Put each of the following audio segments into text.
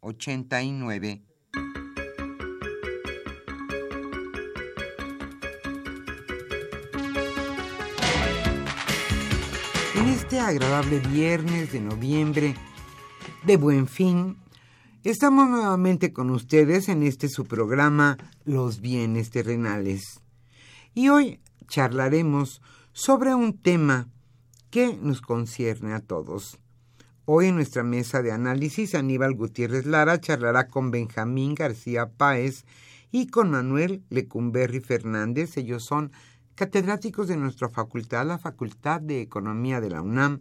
8989. En este agradable viernes de noviembre de Buen Fin, estamos nuevamente con ustedes en este su programa Los bienes terrenales. Y hoy charlaremos sobre un tema que nos concierne a todos. Hoy en nuestra mesa de análisis, Aníbal Gutiérrez Lara charlará con Benjamín García Páez y con Manuel Lecumberri Fernández. Ellos son catedráticos de nuestra facultad, la Facultad de Economía de la UNAM,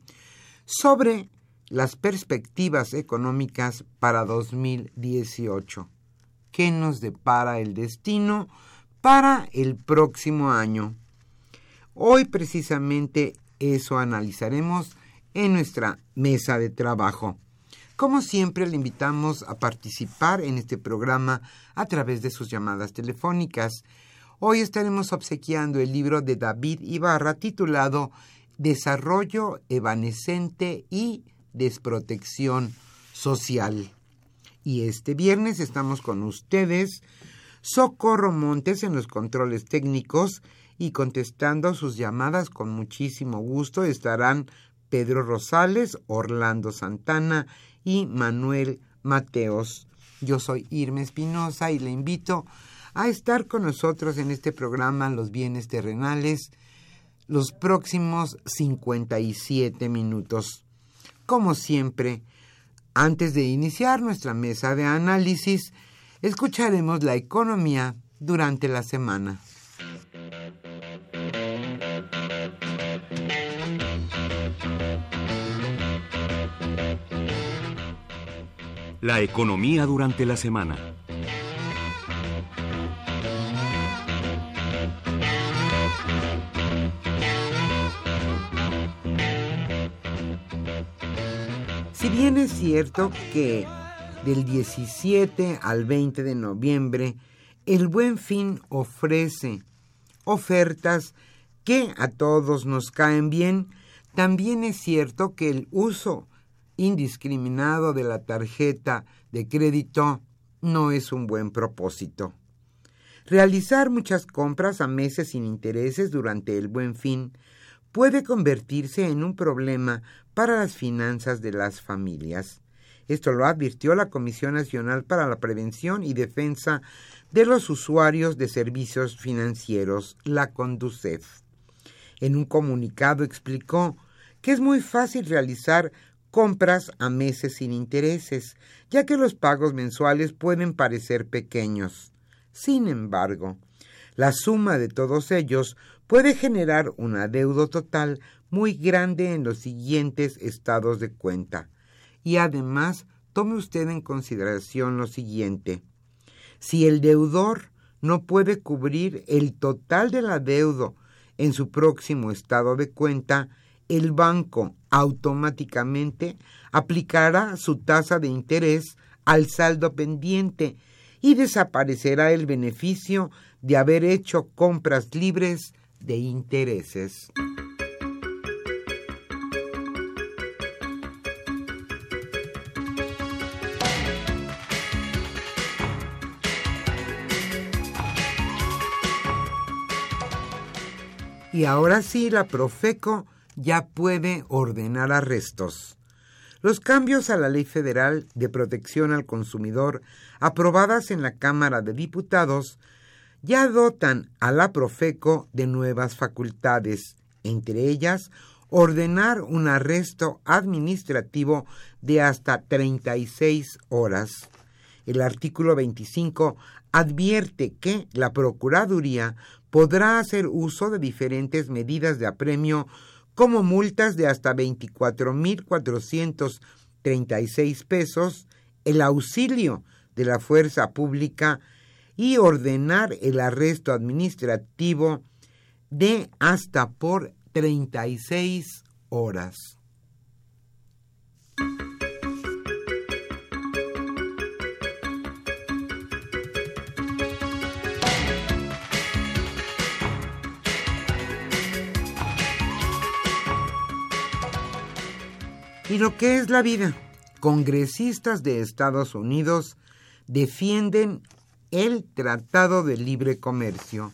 sobre las perspectivas económicas para 2018. ¿Qué nos depara el destino para el próximo año? Hoy precisamente eso analizaremos en nuestra mesa de trabajo. Como siempre, le invitamos a participar en este programa a través de sus llamadas telefónicas. Hoy estaremos obsequiando el libro de David Ibarra titulado Desarrollo Evanescente y desprotección social. Y este viernes estamos con ustedes, Socorro Montes en los controles técnicos y contestando sus llamadas con muchísimo gusto estarán Pedro Rosales, Orlando Santana y Manuel Mateos. Yo soy Irma Espinosa y le invito a estar con nosotros en este programa Los bienes terrenales los próximos 57 minutos. Como siempre, antes de iniciar nuestra mesa de análisis, escucharemos la economía durante la semana. La economía durante la semana. Si bien es cierto que del 17 al 20 de noviembre el buen fin ofrece ofertas que a todos nos caen bien, también es cierto que el uso indiscriminado de la tarjeta de crédito no es un buen propósito. Realizar muchas compras a meses sin intereses durante el buen fin puede convertirse en un problema para las finanzas de las familias. Esto lo advirtió la Comisión Nacional para la Prevención y Defensa de los Usuarios de Servicios Financieros, la CONDUCEF. En un comunicado explicó que es muy fácil realizar compras a meses sin intereses, ya que los pagos mensuales pueden parecer pequeños. Sin embargo, La suma de todos ellos puede generar un adeudo total muy grande en los siguientes estados de cuenta. Y además, tome usted en consideración lo siguiente. Si el deudor no puede cubrir el total del adeudo en su próximo estado de cuenta, el banco automáticamente aplicará su tasa de interés al saldo pendiente y desaparecerá el beneficio de haber hecho compras libres de intereses. Y ahora sí, la Profeco ya puede ordenar arrestos. Los cambios a la Ley Federal de Protección al Consumidor, aprobadas en la Cámara de Diputados, ya dotan a la Profeco de nuevas facultades, entre ellas ordenar un arresto administrativo de hasta 36 horas. El artículo 25 advierte que la Procuraduría podrá hacer uso de diferentes medidas de apremio como multas de hasta 24.436 pesos, el auxilio de la fuerza pública y ordenar el arresto administrativo de hasta por 36 horas. Y lo que es la vida, congresistas de Estados Unidos defienden el Tratado de Libre Comercio.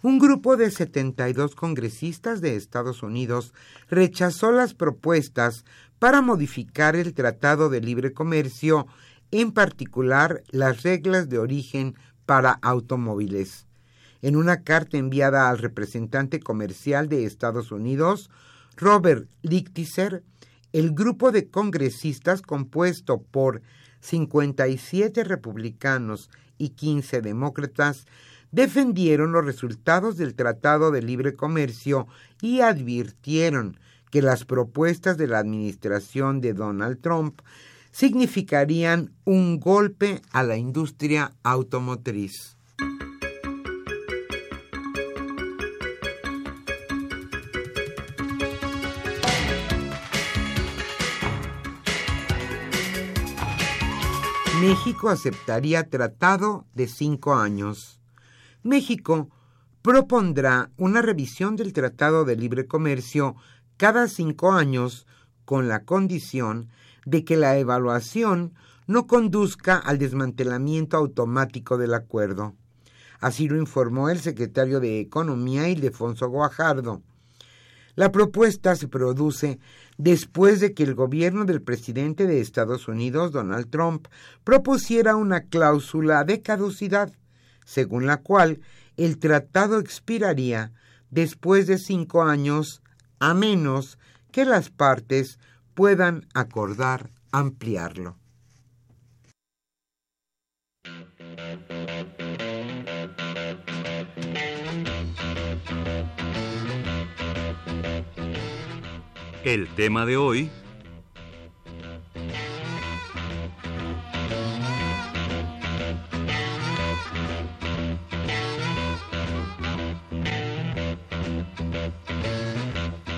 Un grupo de 72 congresistas de Estados Unidos rechazó las propuestas para modificar el Tratado de Libre Comercio, en particular las reglas de origen para automóviles. En una carta enviada al representante comercial de Estados Unidos, Robert Lichtiser, el grupo de congresistas compuesto por 57 republicanos y 15 demócratas defendieron los resultados del Tratado de Libre Comercio y advirtieron que las propuestas de la administración de Donald Trump significarían un golpe a la industria automotriz. México aceptaría tratado de cinco años. México propondrá una revisión del Tratado de Libre Comercio cada cinco años con la condición de que la evaluación no conduzca al desmantelamiento automático del acuerdo. Así lo informó el secretario de Economía Ildefonso Guajardo. La propuesta se produce después de que el gobierno del presidente de Estados Unidos, Donald Trump, propusiera una cláusula de caducidad, según la cual el tratado expiraría después de cinco años, a menos que las partes puedan acordar ampliarlo. El tema de hoy...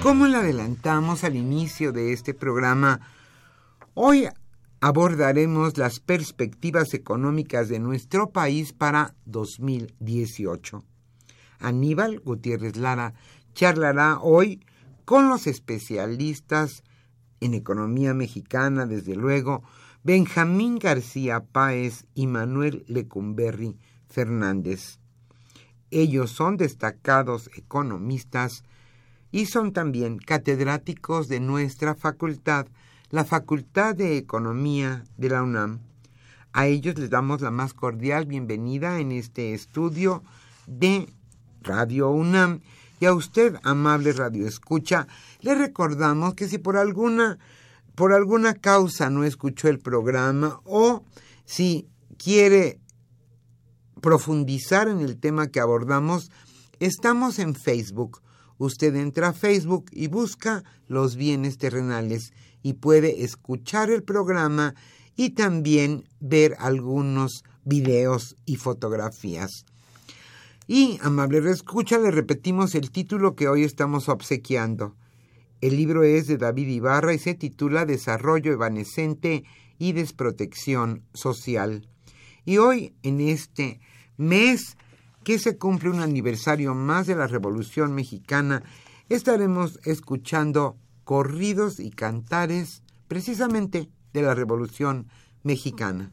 Como le adelantamos al inicio de este programa, hoy abordaremos las perspectivas económicas de nuestro país para 2018. Aníbal Gutiérrez Lara charlará hoy con los especialistas en economía mexicana, desde luego, Benjamín García Páez y Manuel Lecumberri Fernández. Ellos son destacados economistas y son también catedráticos de nuestra facultad, la Facultad de Economía de la UNAM. A ellos les damos la más cordial bienvenida en este estudio de Radio UNAM y a usted, amable Radio Escucha, le recordamos que si por alguna, por alguna causa no escuchó el programa o si quiere profundizar en el tema que abordamos, estamos en Facebook. Usted entra a Facebook y busca los bienes terrenales y puede escuchar el programa y también ver algunos videos y fotografías. Y, amable escucha, le repetimos el título que hoy estamos obsequiando. El libro es de David Ibarra y se titula Desarrollo Evanescente y Desprotección Social. Y hoy, en este mes que se cumple un aniversario más de la Revolución Mexicana, estaremos escuchando corridos y cantares precisamente de la Revolución Mexicana.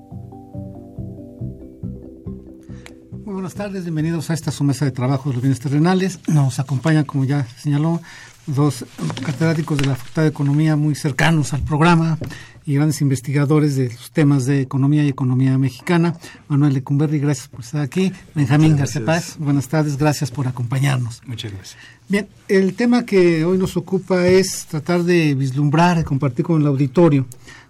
Buenas tardes, bienvenidos a esta su mesa de trabajo de los bienes terrenales. Nos acompaña, como ya señaló, dos catedráticos de la Facultad de Economía muy cercanos al programa y grandes investigadores de los temas de economía y economía mexicana. Manuel Lecumberri, gracias por estar aquí. Benjamín García Paz, buenas tardes, gracias por acompañarnos. Muchas gracias. Bien, el tema que hoy nos ocupa es tratar de vislumbrar y compartir con el auditorio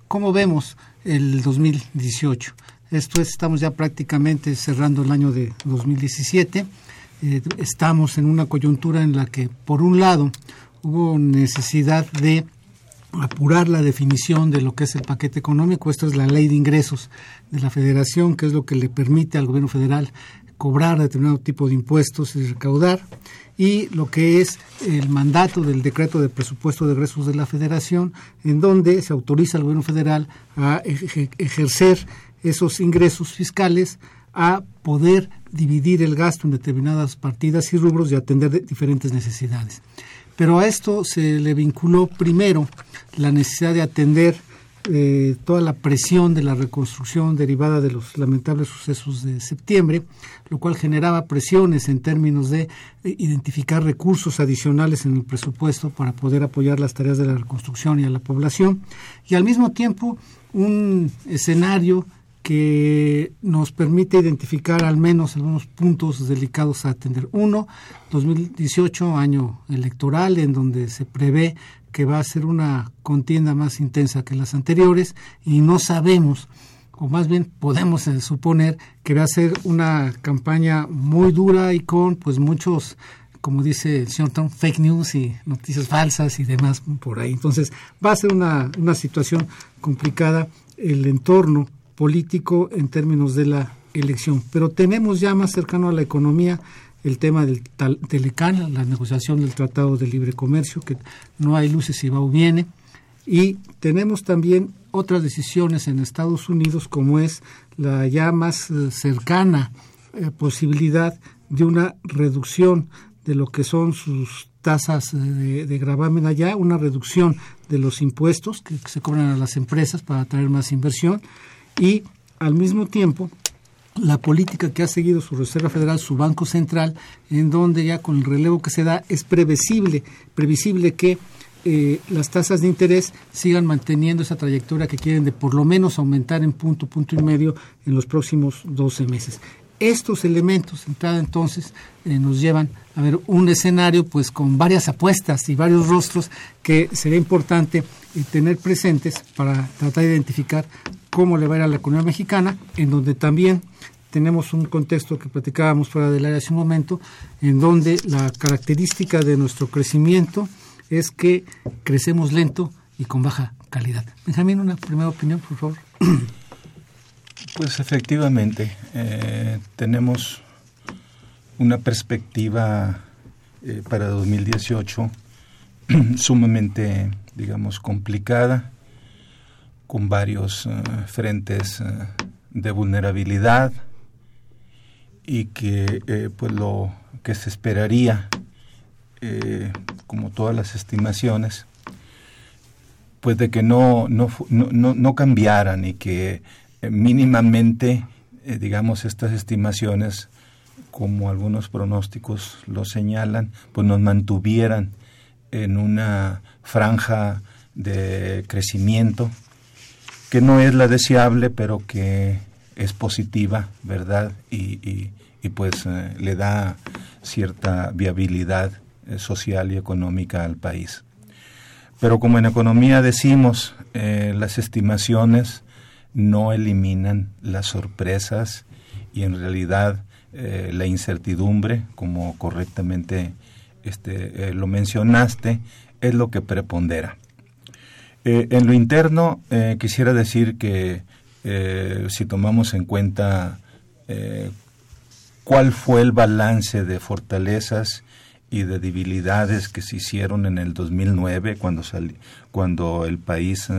cómo vemos el 2018. Esto es, estamos ya prácticamente cerrando el año de 2017. Eh, estamos en una coyuntura en la que, por un lado, hubo necesidad de apurar la definición de lo que es el paquete económico. Esto es la ley de ingresos de la federación, que es lo que le permite al gobierno federal cobrar determinado tipo de impuestos y recaudar, y lo que es el mandato del decreto de presupuesto de egresos de la federación, en donde se autoriza al gobierno federal a ejercer esos ingresos fiscales a poder dividir el gasto en determinadas partidas y rubros y atender diferentes necesidades. Pero a esto se le vinculó primero la necesidad de atender eh, toda la presión de la reconstrucción derivada de los lamentables sucesos de septiembre, lo cual generaba presiones en términos de eh, identificar recursos adicionales en el presupuesto para poder apoyar las tareas de la reconstrucción y a la población, y al mismo tiempo un escenario que nos permite identificar al menos algunos puntos delicados a atender. Uno, 2018, año electoral, en donde se prevé que va a ser una contienda más intensa que las anteriores y no sabemos o más bien podemos eh, suponer que va a ser una campaña muy dura y con pues muchos como dice el señor Trump, fake news y noticias falsas y demás por ahí. Entonces, va a ser una, una situación complicada el entorno político en términos de la elección. Pero tenemos ya más cercano a la economía el tema del Telecan, la negociación del Tratado de Libre Comercio, que no hay luces si va o viene. Y tenemos también otras decisiones en Estados Unidos, como es la ya más eh, cercana eh, posibilidad de una reducción de lo que son sus tasas de, de, gravamen allá, una reducción de los impuestos que, se cobran a las empresas para atraer más inversión y al mismo tiempo la política que ha seguido su Reserva Federal, su Banco Central, en donde ya con el relevo que se da es previsible, previsible que eh, las tasas de interés sigan manteniendo esa trayectoria que quieren de por lo menos aumentar en punto, punto y medio en los próximos 12 meses. Estos elementos, entrada entonces, eh, nos llevan a ver un escenario pues con varias apuestas y varios rostros que sería importante eh, tener presentes para tratar de identificar cómo le va a ir a la economía mexicana, en donde también tenemos un contexto que platicábamos fuera del área hace un momento, en donde la característica de nuestro crecimiento es que crecemos lento y con baja calidad. Benjamín, una primera opinión, por favor. Pues efectivamente, eh, tenemos una perspectiva eh, para 2018 sumamente, digamos, complicada, con varios eh, frentes de vulnerabilidad y que pues lo que se esperaría, como todas las estimaciones, pues de que no, no, no, no cambiaran y que eh, mínimamente, eh, digamos, estas estimaciones, como algunos pronósticos lo señalan, pues nos mantuvieran en una franja de crecimiento que no es la deseable, pero que es positiva, ¿verdad? Y, pues eh, le da cierta viabilidad social y económica al país. Pero como en economía decimos, las estimaciones no eliminan las sorpresas y en realidad eh, la incertidumbre, como correctamente este, eh, lo mencionaste, es lo que prepondera. Eh, en lo interno, quisiera decir que si tomamos en cuenta cuál fue el balance de fortalezas y de debilidades que se hicieron en el 2009 cuando, cuando el país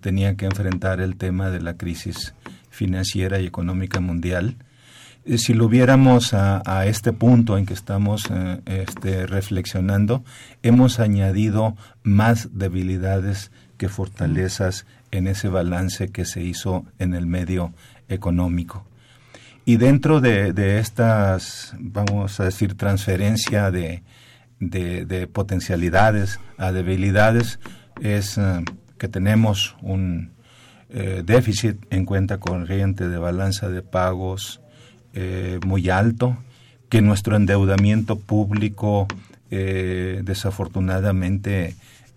tenía que enfrentar el tema de la crisis financiera y económica mundial. Eh, si lo viéramos a, este punto en que estamos eh, este, reflexionando, hemos añadido más debilidades que fortalezas en ese balance que se hizo en el medio económico. Y dentro de, estas, vamos a decir, transferencia de, de, potencialidades a debilidades, es eh, que tenemos un eh, déficit en cuenta corriente de balanza de pagos eh, muy alto, que nuestro endeudamiento público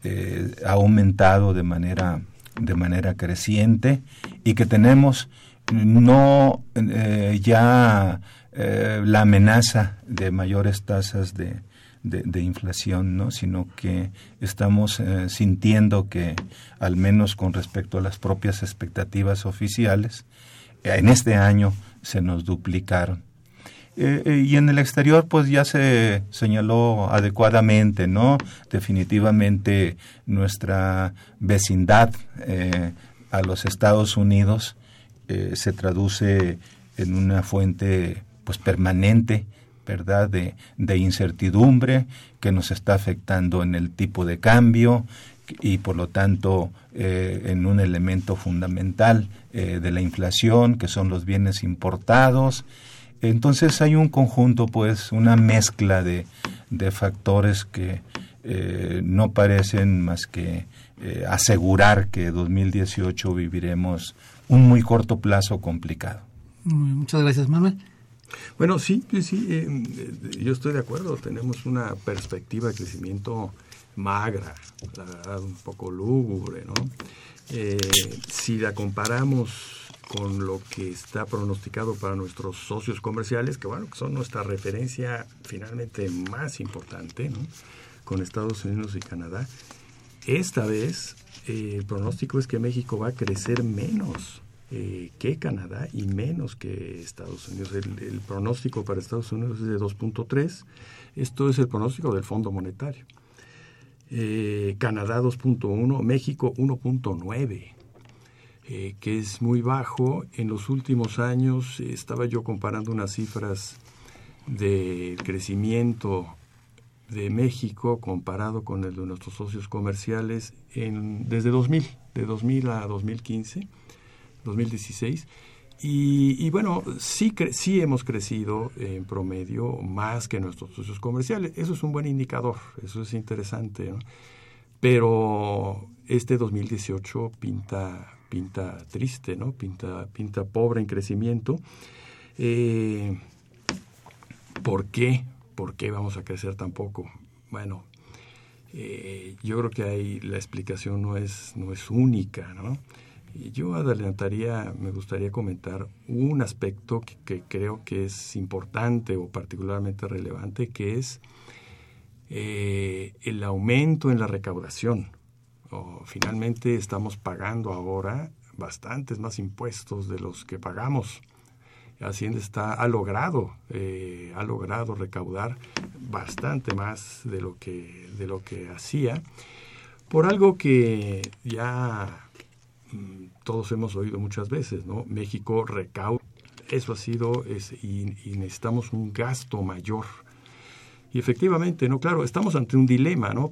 eh, desafortunadamente ha aumentado de manera, de manera creciente y que tenemos no ya la amenaza de mayores tasas de, de, inflación, ¿no? sino que estamos eh, sintiendo que, al menos con respecto a las propias expectativas oficiales, en este año se nos duplicaron. Eh, eh, y en el exterior, pues ya se señaló adecuadamente, ¿no? Definitivamente nuestra vecindad a los Estados Unidos se traduce en una fuente pues permanente ¿verdad? De, incertidumbre que nos está afectando en el tipo de cambio y por lo tanto eh, en un elemento fundamental eh, de la inflación que son los bienes importados. Entonces hay un conjunto, pues, una mezcla de, de factores que eh, no parecen más que asegurar que 2018 viviremos un muy corto plazo complicado. Muchas gracias, Manuel. Bueno, sí, sí, sí, eh, yo estoy de acuerdo. Tenemos una perspectiva de crecimiento magra, la verdad un poco lúgubre, ¿no? Eh, si la comparamos con lo que está pronosticado para nuestros socios comerciales, que bueno, que son nuestra referencia finalmente más importante, ¿no? con Estados Unidos y Canadá, esta vez el pronóstico es que México va a crecer menos eh, que Canadá y menos que Estados Unidos. El, el pronóstico para Estados Unidos es de 2.3. Esto es el pronóstico del Fondo Monetario. Eh, Canadá 2.1, México 1.9. Eh, que es muy bajo. En los últimos años eh, estaba yo comparando unas cifras de crecimiento de México comparado con el de nuestros socios comerciales en, desde 2000, de 2000 a 2015, 2016. Y, y bueno, sí, cre sí hemos crecido en promedio más que nuestros socios comerciales. Eso es un buen indicador, eso es interesante. Pero este 2018 pinta pinta triste, ¿no? Pinta, pinta pobre en crecimiento. Eh, ¿Por qué? ¿Por qué vamos a crecer tan poco? Bueno, eh, yo creo que ahí la explicación no es, no es única, ¿no? Yo adelantaría, me gustaría comentar un aspecto que, que, creo que es importante o particularmente relevante, que es eh, el aumento en la recaudación finalmente estamos pagando ahora bastantes más impuestos de los que pagamos. Hacienda está, ha logrado, eh, ha logrado recaudar bastante más de lo que, de lo que hacía, por algo que ya mm, todos hemos oído muchas veces, ¿no? México recauda, eso ha sido, es, y, necesitamos un gasto mayor. Y efectivamente, no, claro, estamos ante un dilema, ¿no?